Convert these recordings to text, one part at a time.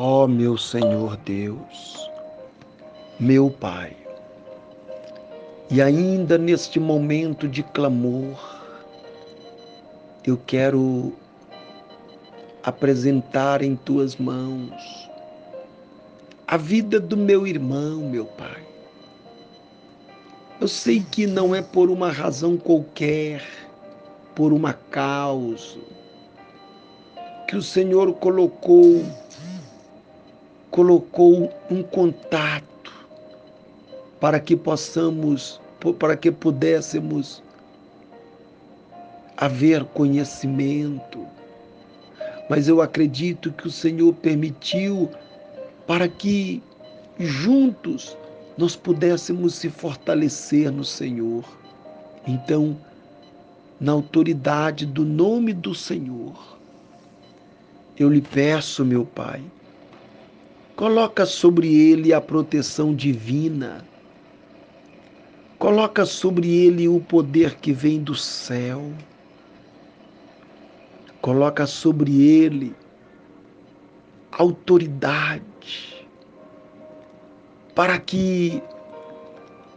Ó oh, meu Senhor Deus, meu Pai, e ainda neste momento de clamor, eu quero apresentar em tuas mãos a vida do meu irmão, meu Pai. Eu sei que não é por uma razão qualquer, por uma causa, que o Senhor colocou colocou um contato para que possamos, para que pudéssemos haver conhecimento. Mas eu acredito que o Senhor permitiu para que juntos nós pudéssemos se fortalecer no Senhor. Então, na autoridade do nome do Senhor, eu lhe peço, meu Pai, Coloca sobre ele a proteção divina. Coloca sobre ele o poder que vem do céu. Coloca sobre ele autoridade para que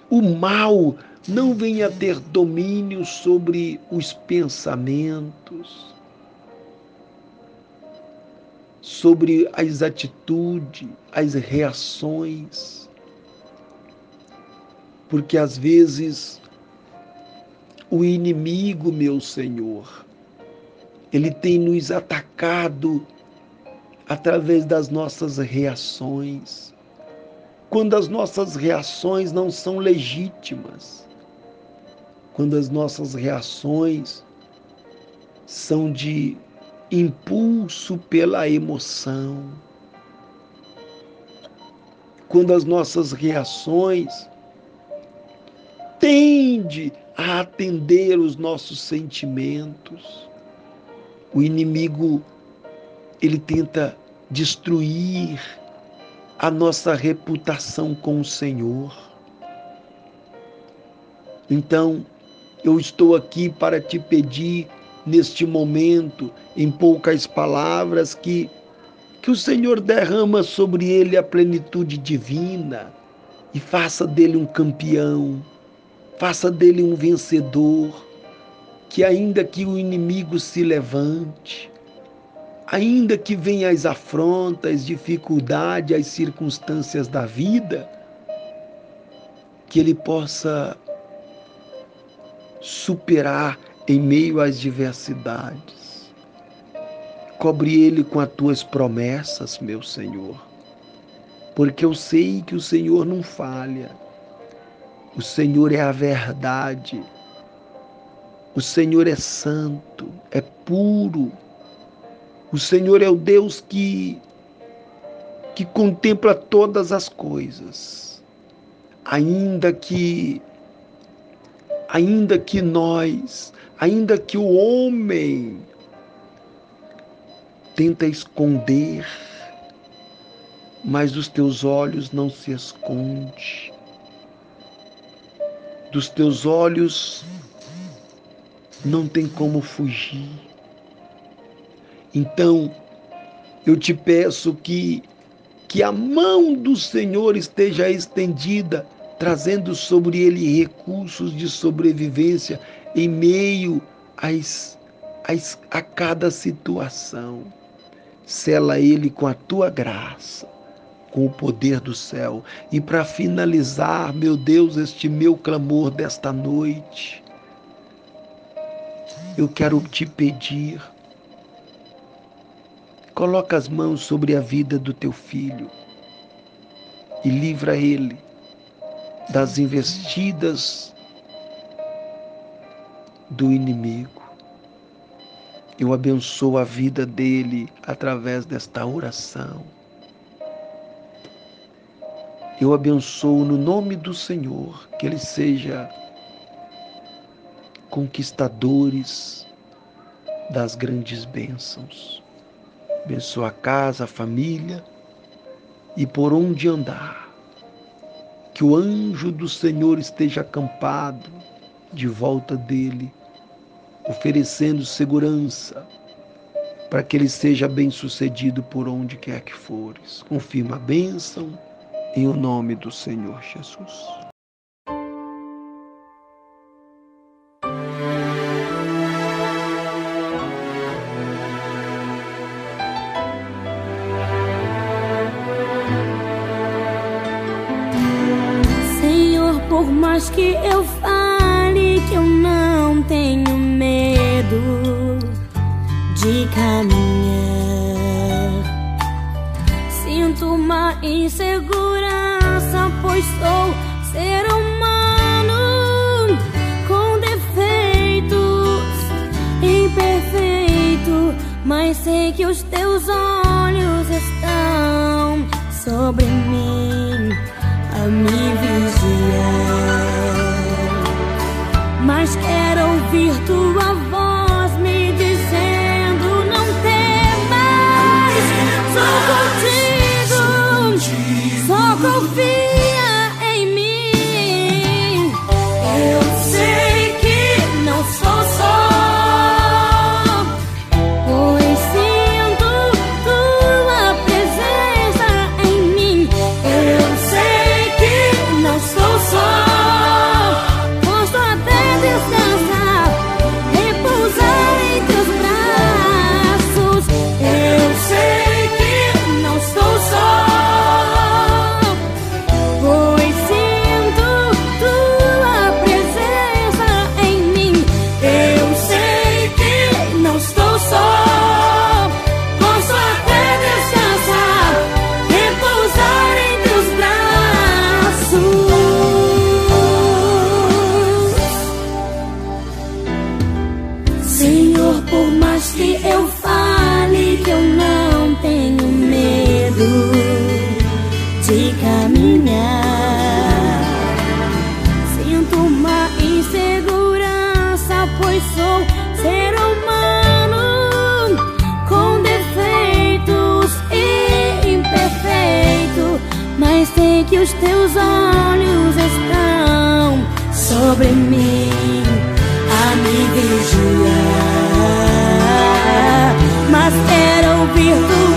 o mal não venha ter domínio sobre os pensamentos, sobre as atitudes, as reações. Porque às vezes o inimigo, meu Senhor, ele tem nos atacado através das nossas reações. Quando as nossas reações não são legítimas, quando as nossas reações são de impulso pela emoção. Quando as nossas reações tendem a atender os nossos sentimentos, o inimigo ele tenta destruir a nossa reputação com o Senhor. Então, eu estou aqui para te pedir neste momento, em poucas palavras, que, que o Senhor derrama sobre ele a plenitude divina e faça dele um campeão, faça dele um vencedor, que ainda que o inimigo se levante, ainda que venham as afrontas, dificuldades, as circunstâncias da vida, que ele possa superar em meio às diversidades. Cobre ele com as tuas promessas, meu Senhor, porque eu sei que o Senhor não falha. O Senhor é a verdade. O Senhor é santo, é puro. O Senhor é o Deus que que contempla todas as coisas. Ainda que ainda que nós ainda que o homem tenta esconder, mas dos teus olhos não se esconde. Dos teus olhos não tem como fugir. Então, eu te peço que que a mão do Senhor esteja estendida, trazendo sobre ele recursos de sobrevivência em meio às, às, a cada situação. Sela ele com a tua graça, com o poder do céu. E para finalizar, meu Deus, este meu clamor desta noite, eu quero te pedir, coloca as mãos sobre a vida do teu filho e livra ele das investidas do inimigo. Eu abençoo a vida dele através desta oração. Eu abençoo no nome do Senhor que ele seja conquistadores das grandes bênçãos. Abençoa a casa, a família e por onde andar. Que o anjo do Senhor esteja acampado de volta dele oferecendo segurança para que ele seja bem-sucedido por onde quer que fores. Confirma a bênção em o nome do Senhor Jesus. Senhor, por mais que eu que eu não tenho medo de caminhar. Sinto uma insegurança, pois sou ser humano com defeitos, imperfeito. Mas sei que os teus olhos estão sobre mim a me vigiar mas quero ouvir tua voz. medo de caminhar. Sinto uma insegurança, pois sou ser humano com defeitos e imperfeito. Mas sei que os teus olhos estão sobre mim a me vigiar. Mas quero ouvir tu.